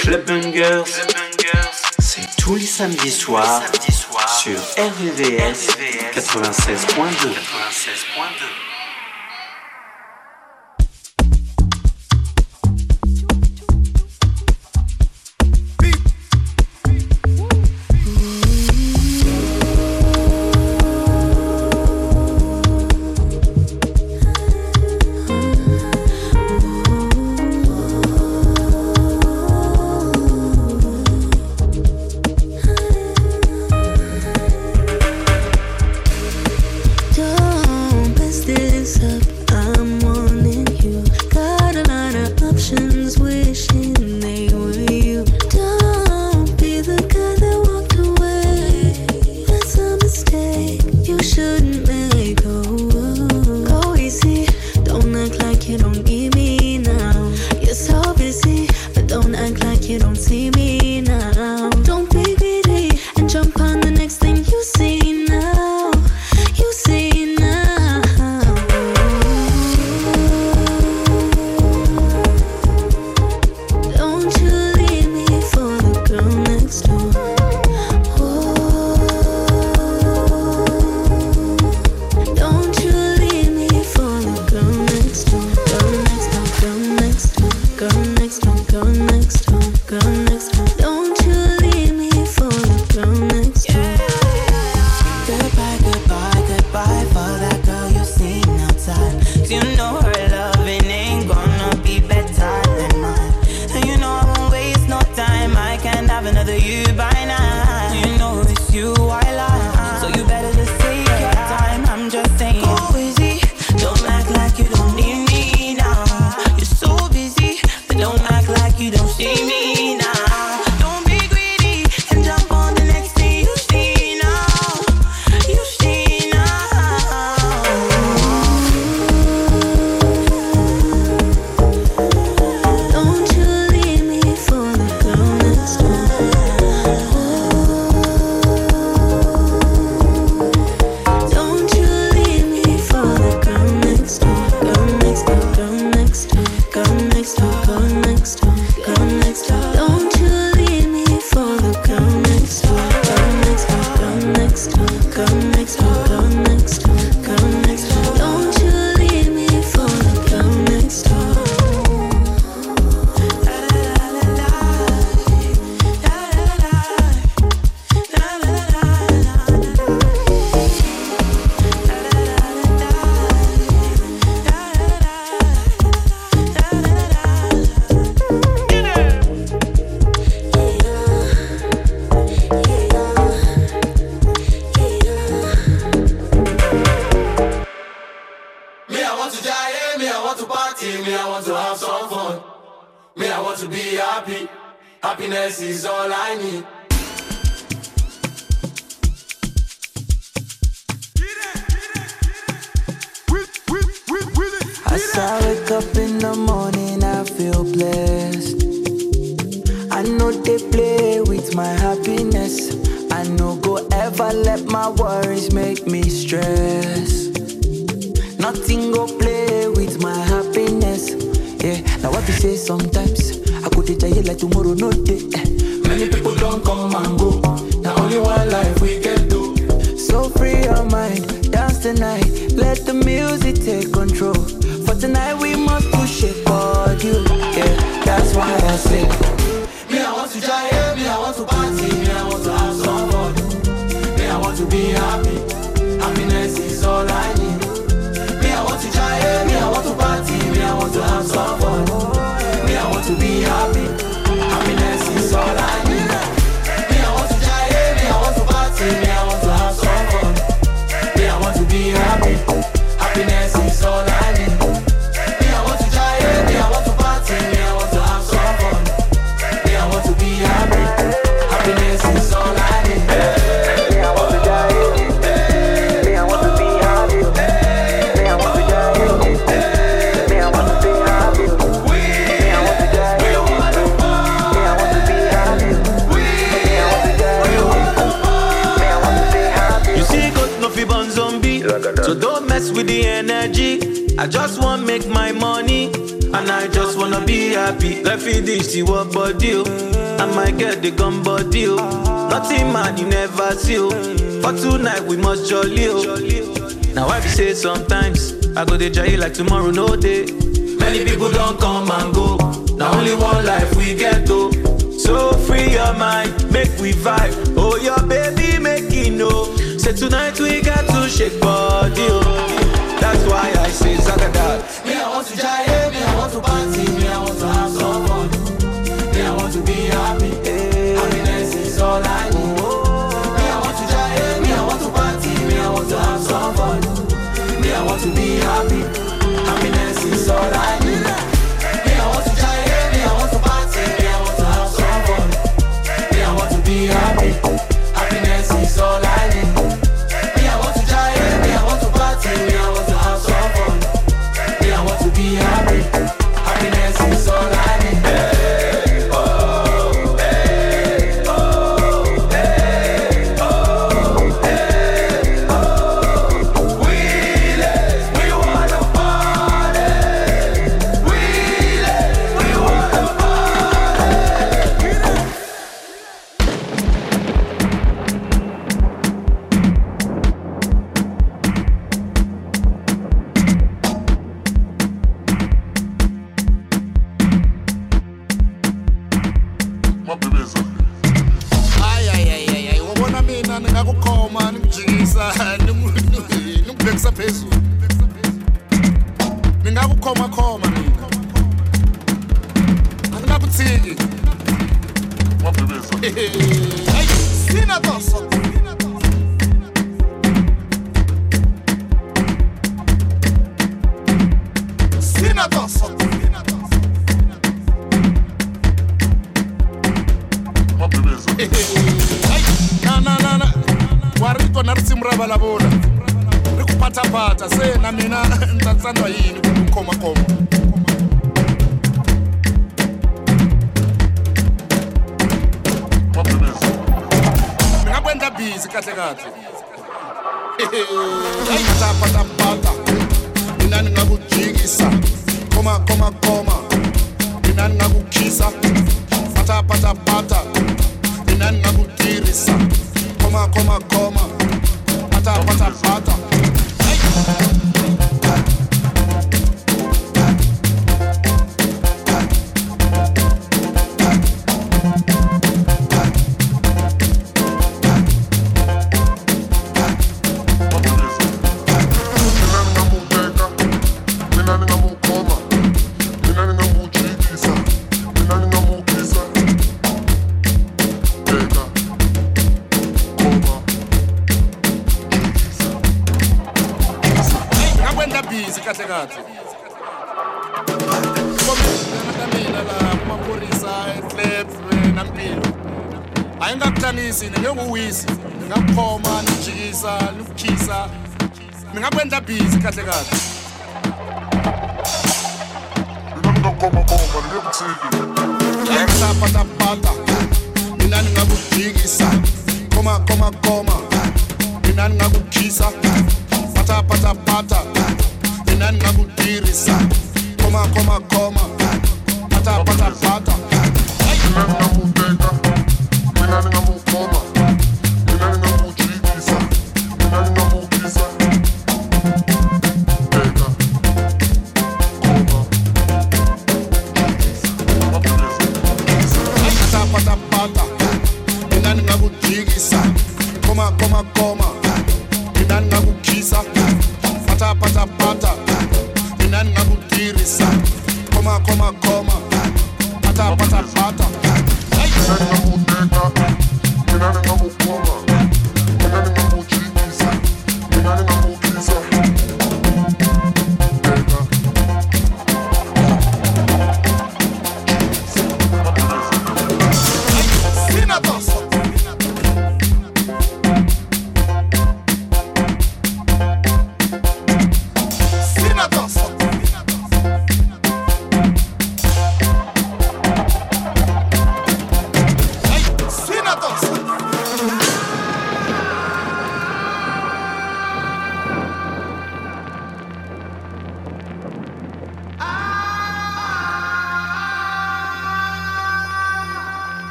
Club Bangers, c'est tous les samedis soirs sur RVVS 96.2. Yeah, now what you say sometimes I could tell you like tomorrow, no day. Many people don't come and go. Now only one life we can do. So free your mind, dance tonight. Let the music take control. times. Me, I want to be happy. with the energy. I just want make my money. And I just wanna be happy. Let me this, see what body. I might get the gun body. Nothing man, you never see. But tonight, we must jolly. Now, I be say sometimes, I go to jail like tomorrow, no day. Many people don't come and go. Now, only one life we get though. So free your mind, make we vibe. Oh, your baby, make it know. Say tonight we got to shake body. Oh. That's why I say Zagadad pata pata inani ngakutirisa koma koma koma pata pata pata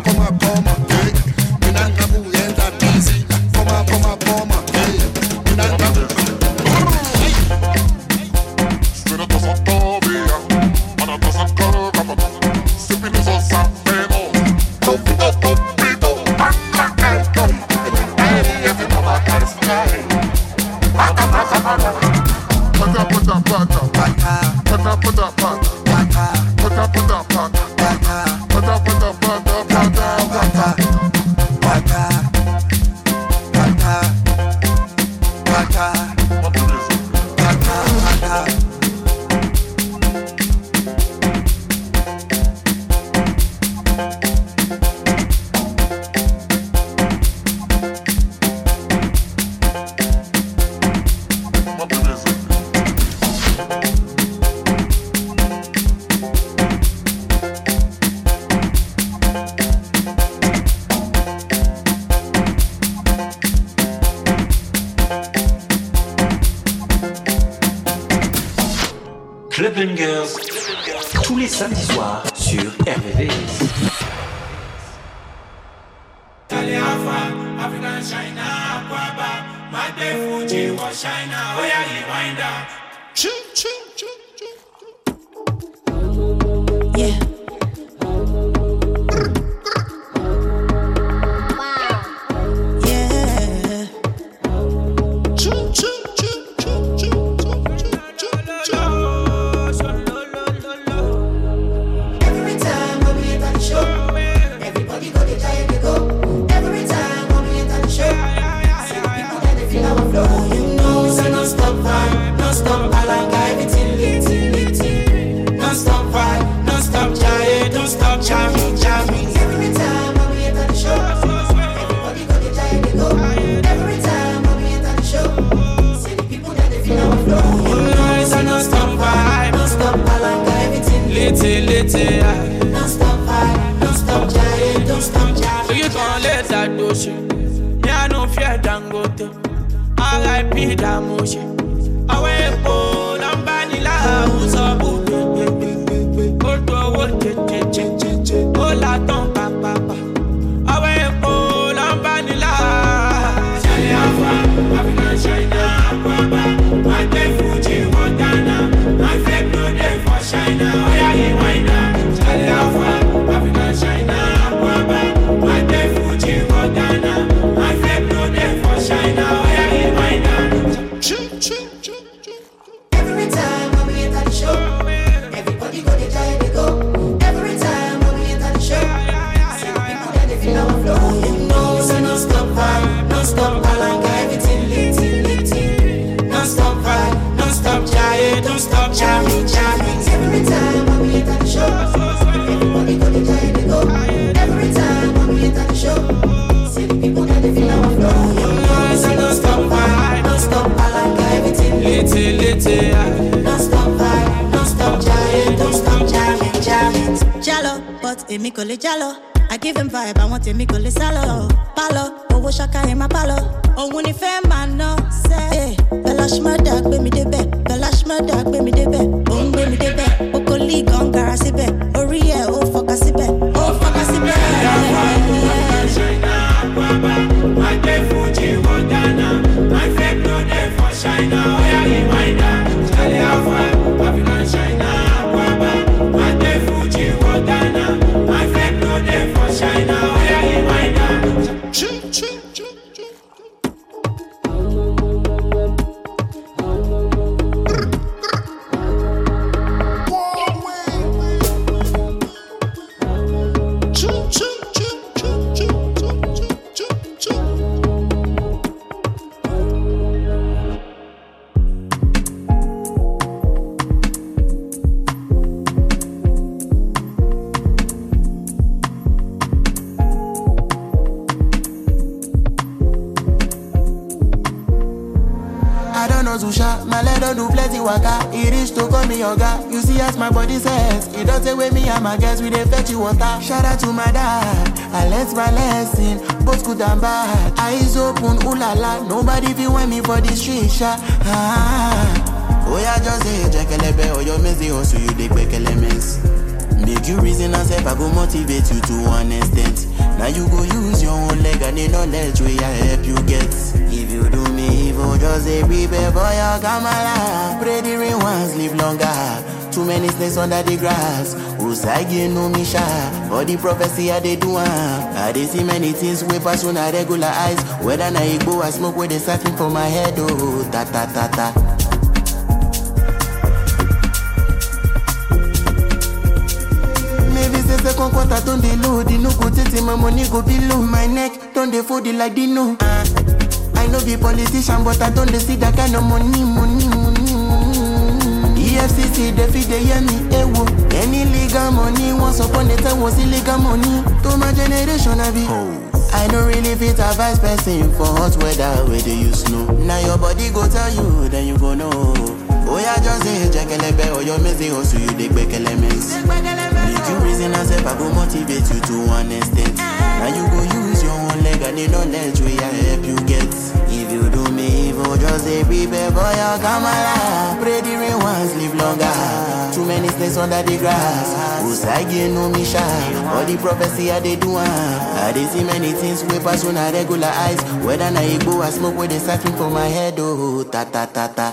coma, coma come alive, guy, little, little, little. Yeah, èmi kò lè jálọ. I give him vibe, I want him kò lè sálọ. Pálọ̀, owó ṣaka ẹ̀ máa pálọ̀. Òun ni fẹ́ máa ná sẹ́. Bẹ́lá ṣì máa dà dog, mi débẹ̀, bẹ́lá ṣì máa dog, gbé mi. For the street sha. Ah. Oh just say jekelebe, your messy hustle you dey gbekele mess. Make you reason and self, I go motivate you to one extent. Now you go use your own leg and the knowledge where I help you get. If you do me evil, just say prepare for your kamala. Pray the rain once, live longer. Too many snakes under the grass. Usagi no me. For the prophecy I dey do am. I dey see many things wey pass on a regular eyes. Whether na igbo I smoke, where they siphon for my head. Oh, ta ta ta ta. Maybe say second quarter don dey low, the no go tete my money go be low. My neck don dey fold it like Dino. Uh, I no be politician, but I don dey see that kind of money, money. Upon a time was illegal money. To my generation, I be. Oh. I no really fit advise person for hot weather where they use snow. Now your body go tell you, then you go know. Oh yeah, just say jekelebe or your messy hustle, you dey back elements. Make you reason and self, I go motivate you to one extent. Now you go use your own leg and the knowledge we I help you get. If you do me evil, just say prepare for your kamala. Pray once, live longer. Too many snakes under the grass. Usagi no me sha. All the prophecy I dey do. I dey see many things wey pass on a regular eyes. Whether na igbo I smoke, where they siphon for my head. Oh, ta ta ta ta.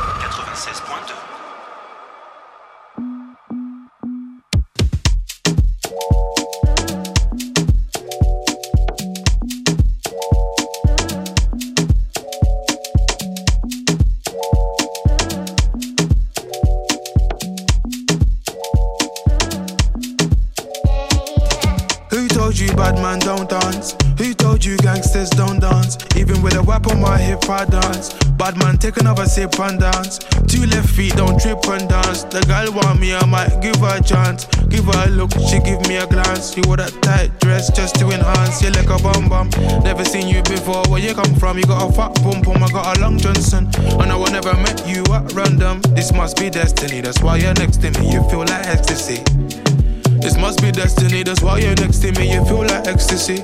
and dance. Two left feet, don't trip and dance. The girl want me, I might give her a chance. Give her a look, she give me a glance. You wore that tight dress just to enhance. You like a bum bum. Never seen you before. Where you come from? You got a fat pum pum. I got a long Johnson. And I I never met you at random. This must be destiny. That's why you're next to me. You feel like ecstasy. This must be destiny, that's why you're next to me, you feel like ecstasy.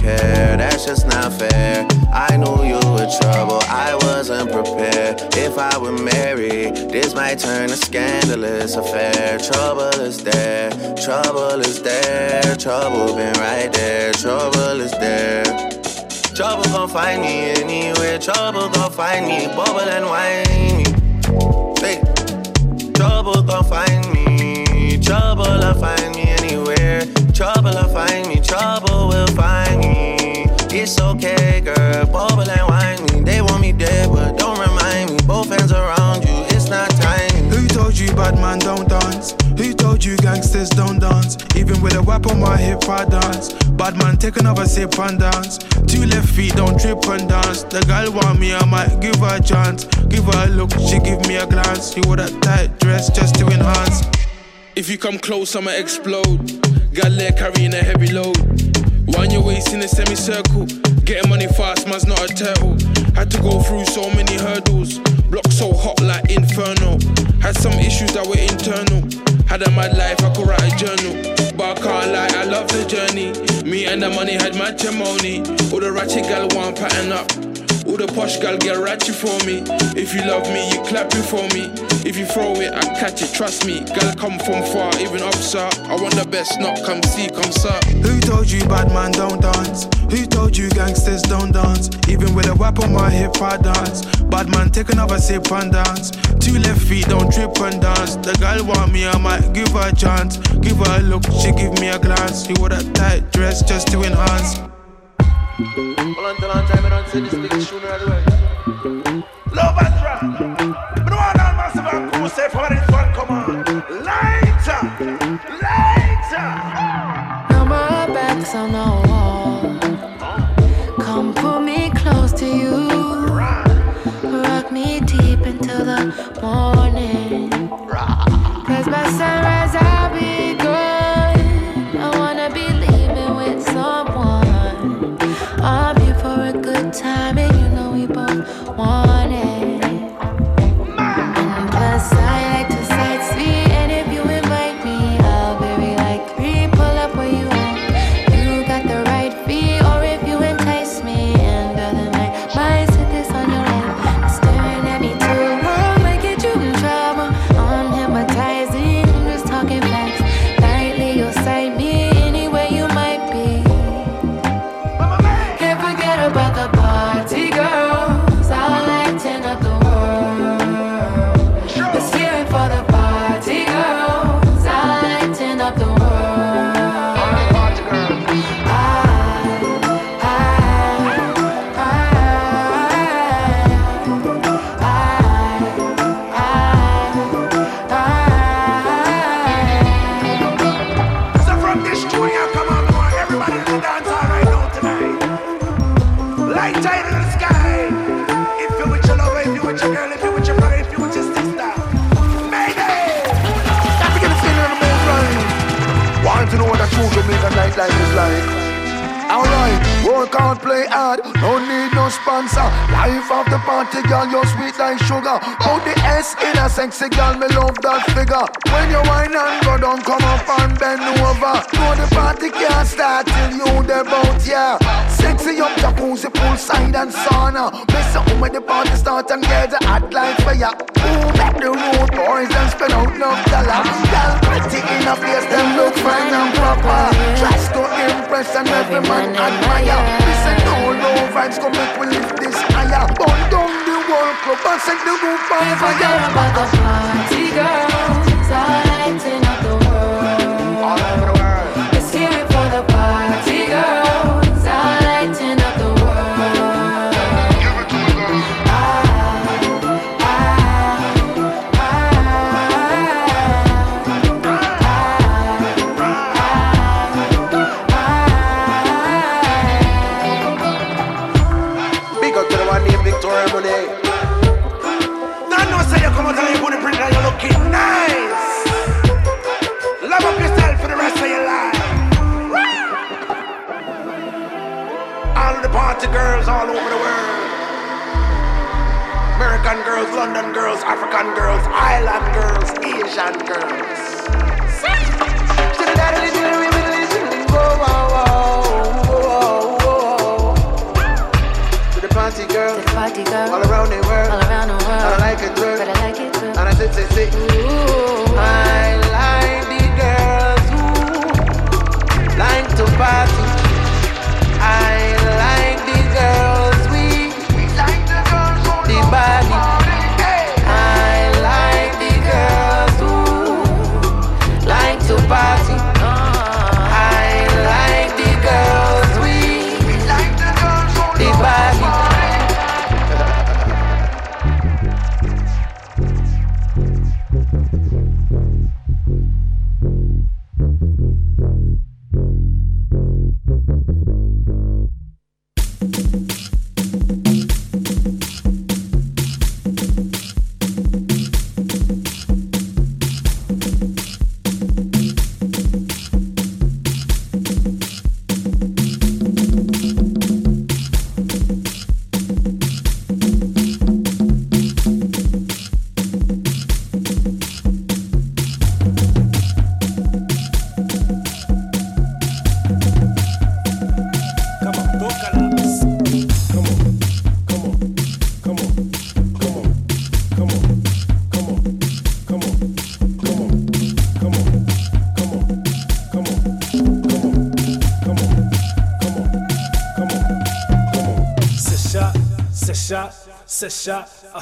care. That's just not fair. I knew you were trouble, I wasn't prepared. If I were married, this might turn a scandalous affair. Trouble is there, trouble is there, trouble been right there, trouble is there. Trouble gon' find me anywhere, trouble gon' find me, bubble and whine me. Hey. Trouble gon' find me, trouble'll find me anywhere. Trouble'll find me, trouble will find me. It's okay, girl, bubble and whine. They want me dead, but don't remind me. Both hands around you, it's not time. Who told you bad man don't dance? Who told you gangsters don't dance? Even with a whip on my hip, I dance. Bad man, take another sip and dance. Two left feet, don't trip and dance. The girl want me, I might give her a chance. Give her a look, she give me a glance. She wore that tight dress just to enhance. If you come close, I'ma explode. Got leg carrying a heavy load. Wind your waist in a semicircle. Getting money fast, man's not a turtle. Had to go through so many hurdles. Block so hot like inferno. Had some issues that were internal. Had a mad life, I could write a journal. But I can't lie, I love the journey. Me and the money had matrimony. All the ratchet gal want pattern up. All the posh gal get ratchet for me. If you love me, you clap it for me. If you throw it, I catch it, trust me. Gal come from far, even up, sir. I want the best, not come see, come sir. Who told you bad man don't dance? Who told you gangsters don't dance? Even with a whip on my hip, I dance. Bad man, take another sip and dance. Two left feet, don't trip and dance. The girl want me, I might give her a chance. Give her a look, she give me a glance. You wore that tight dress just to enhance. Hold on, till on time, I don't say this big tune right away. Love and drop. But no one on massive and cool say for this one, come on. Lighter, lighter. Now my back's on the wall. Come pull me close to you. Rock me deep into the morning. Cause by sunrise I'll be forget about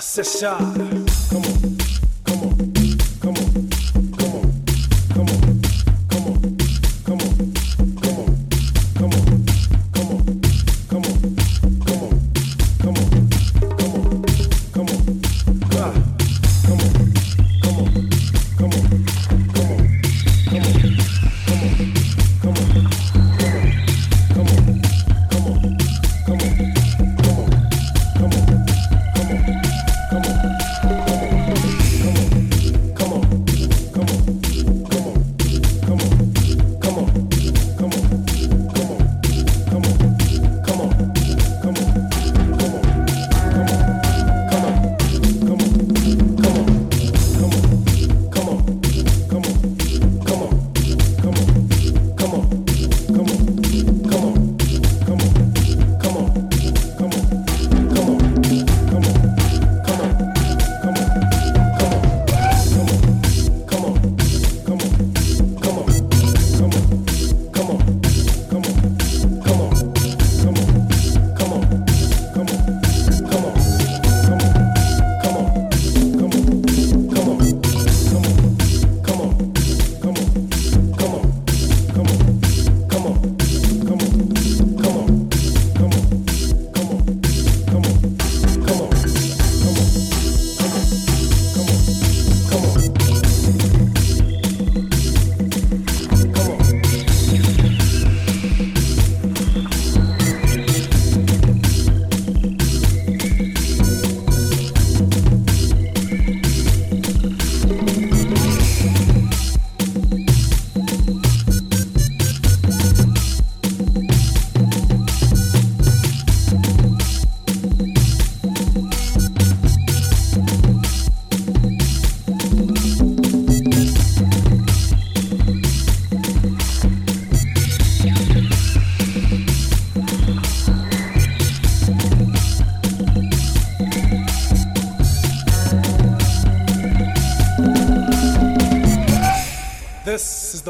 Sessão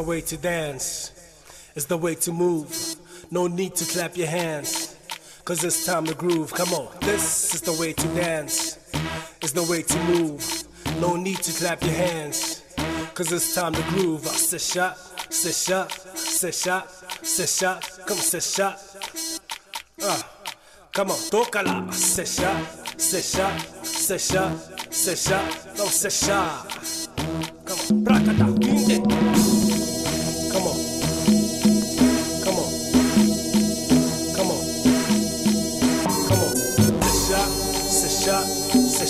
way to dance, it's the way to move. No need to clap your hands, cause it's time to groove. Come on, this is the way to dance, it's the way to move. No need to clap your hands, cause it's time to groove. I sit shot, sit shot, sit shot, sit shot, come sit shot. Uh, come on, tocala, sit shot, sit shot, sit shot, sit shot, no sit shot. Come on, brakata,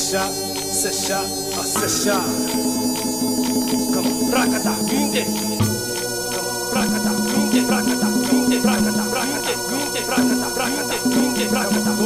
Sesha, sesha, a oh, sesha. Come on, rakata, ginte. Come on, rakata, ginte, rakata, ginte, rakata, rakata, ginte, rakata, rakata, ginte, rakata.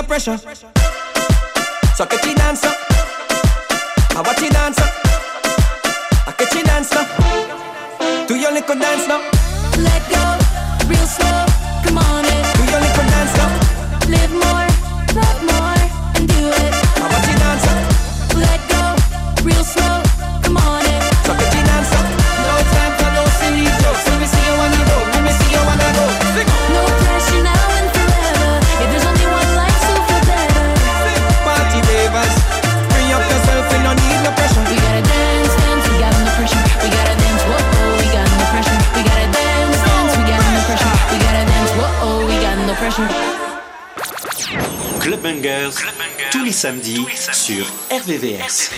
under pressure. Club Bangers, tous, les samedis, sur RVVS.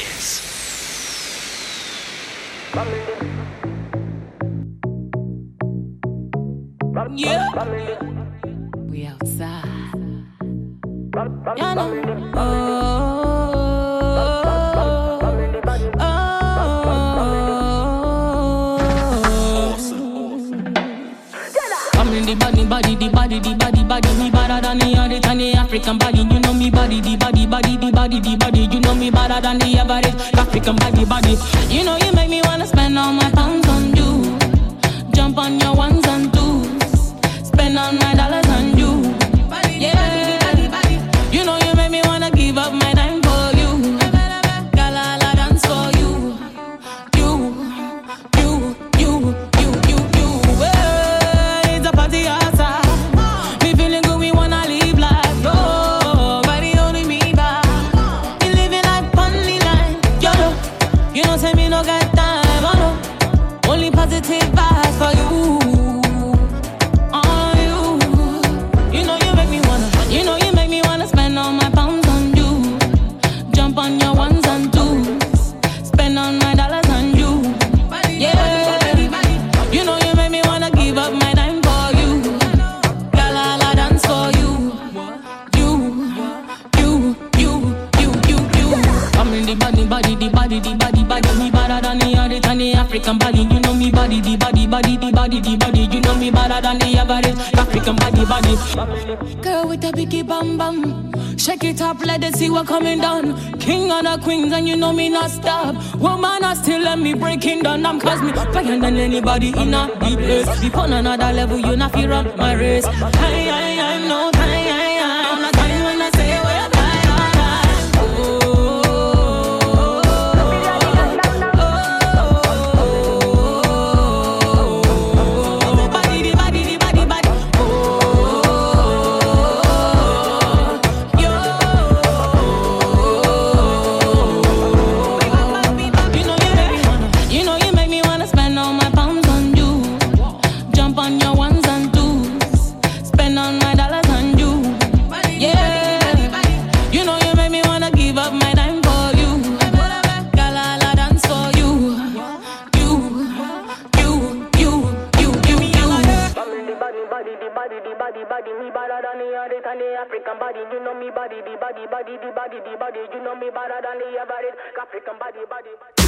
African body, you know me body, the body, body, the body, the body. You know me better than the average. African body, body. You know you make me wanna spend all my pounds on you. Jump on your ones and twos. Spend all my not coming down. King and the queens, and you know me not stop. Woman, I still let me breaking down. I'm cause me higher than anybody in a deep place. Deep on another level, you not fear on my race. I, I, I, know me better than the average. African body, body, body.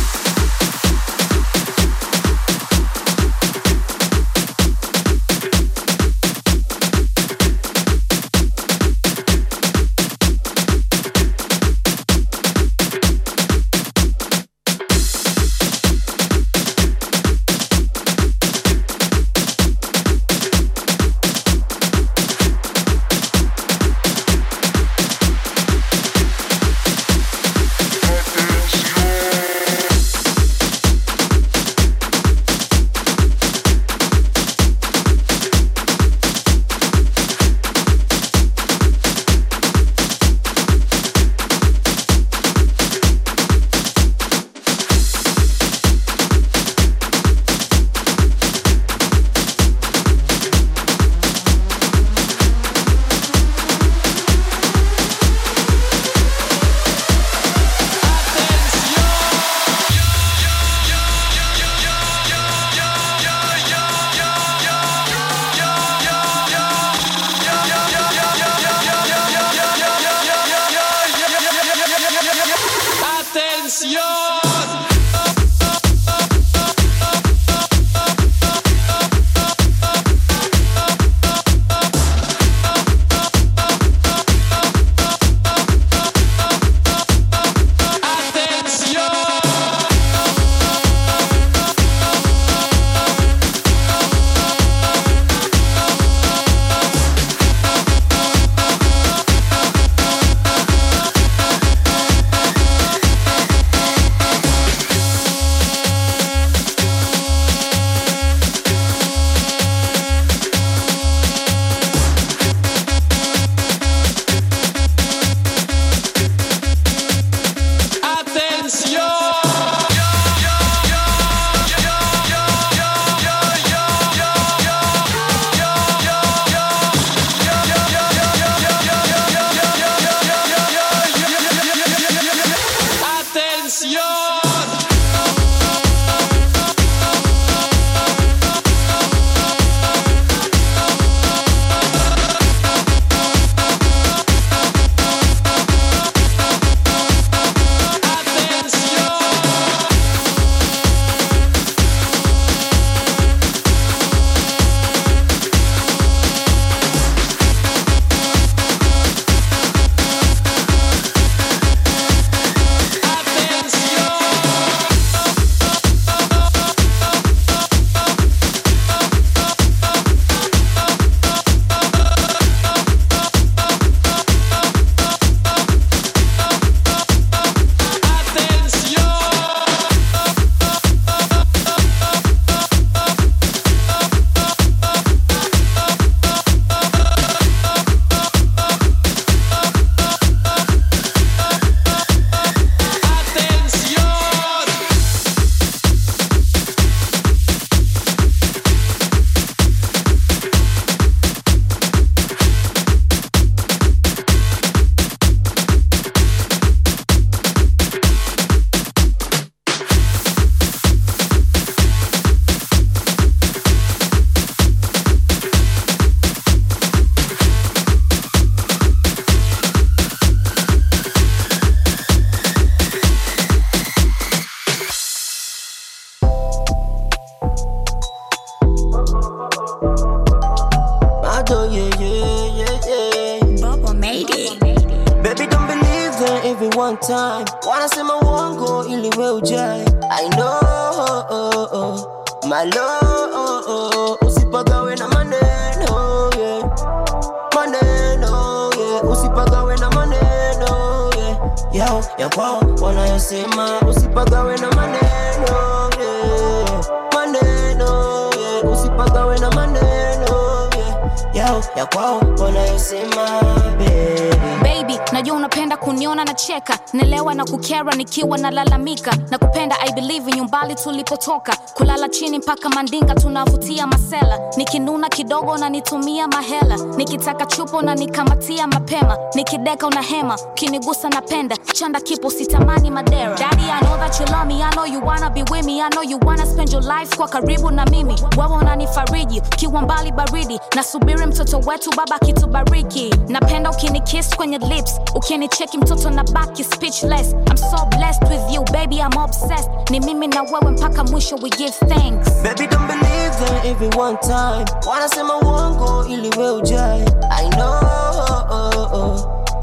Tulipotoka kulala chini mpaka mandinga tunavutia masela. Nikinuna kidogo na nitumia mahela. Nikitaka chupo na nikamatia mapema nikideka una hema ukinigusa napenda chanda kipo sitamani madera. Daddy i know that you love me. I know you wanna be with me. I know you wanna spend your life kwa karibu na mimi. Wewe unanifariji kiwa mbali baridi. Nasubiri mtoto wetu baba kitubariki napenda ukinikiss kwenye lips ukinicheki mtoto na baki speechless. I'm so blessed with you baby i'm obsessed. Ni mimi na wewe mpaka mwisho we give thanks. Baby don't believe them every one time. Wanasema uongo ili we ujae i know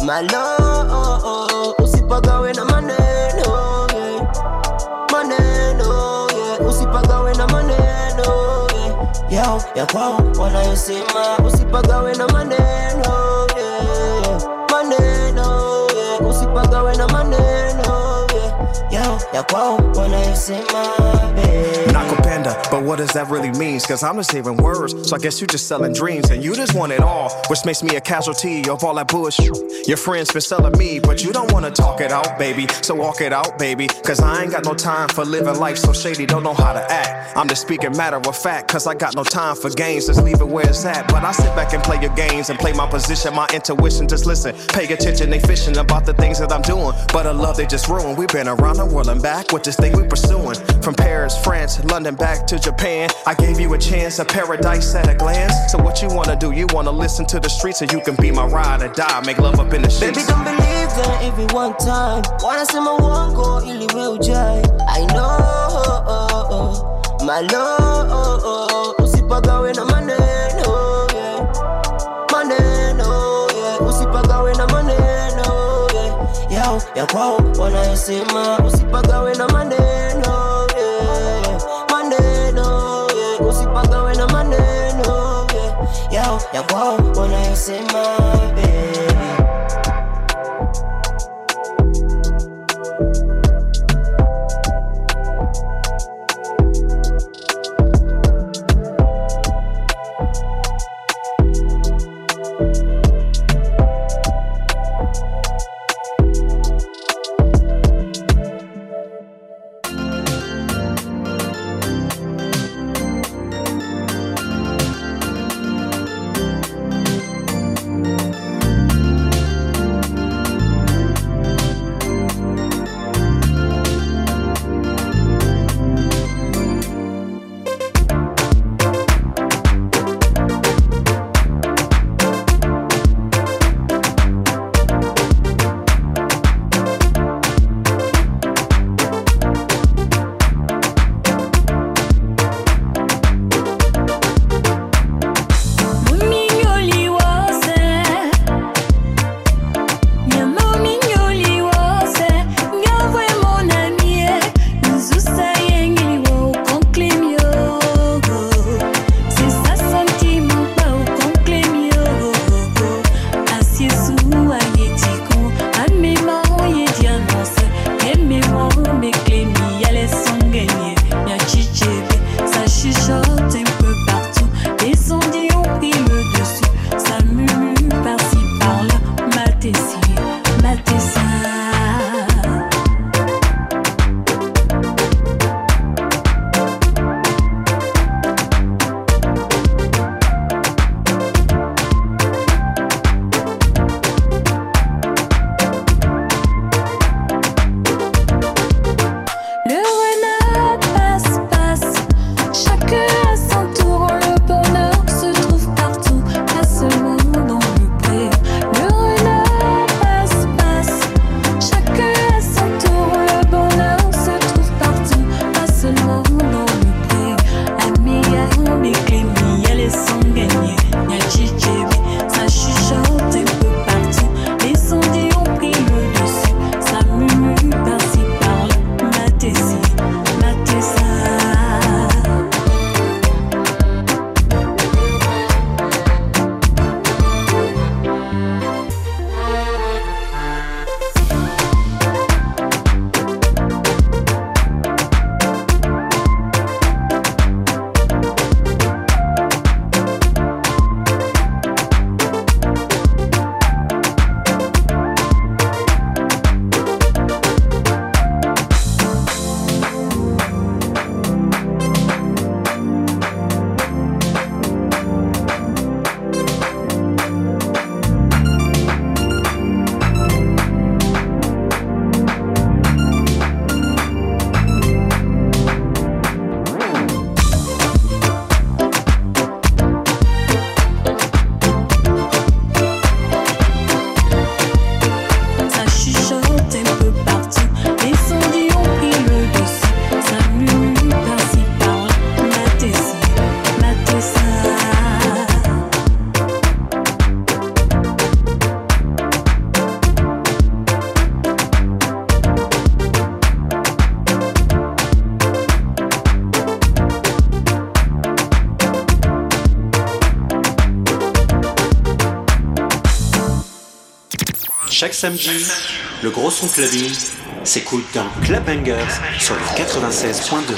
my love usipagawe na maneno yeah. maneno usipagawe na maneno yao ya kwao wanayosema. Usipagawe na maneno ya wanayosema babe. Nakupenda, but what does that really mean? Cause I'm just hearing words, so I guess you're just selling dreams and you just want it all, which makes me a casualty of all that bullshit. Your friends been selling me, but you don't wanna talk it out, baby. So walk it out, baby. Cause I ain't got no time for living life so shady, don't know how to act. I'm just speaking matter of fact, cause I got no time for games, just leave it where it's at. But I sit back and play your games and play my position, my intuition, just listen. Pay attention, they fishing about the things that I'm doing. But a love they just ruined. We've been around the world back with this thing we pursuing. From Paris, France, London, back to Japan. I gave you a chance, a paradise at a glance. So what you wanna do? You wanna listen to the streets so you can be my ride or die. Make love up in the sheets. Baby don't believe them every one time wanasema uongo ili we ujae i know my love kwao wanayosema usipagawe na maneno yeah. maneno na maneno yao ya kwao wanayosema baby Chaque samedi, le gros son clubbing s'écoute dans Clubbangers sur le 96.2.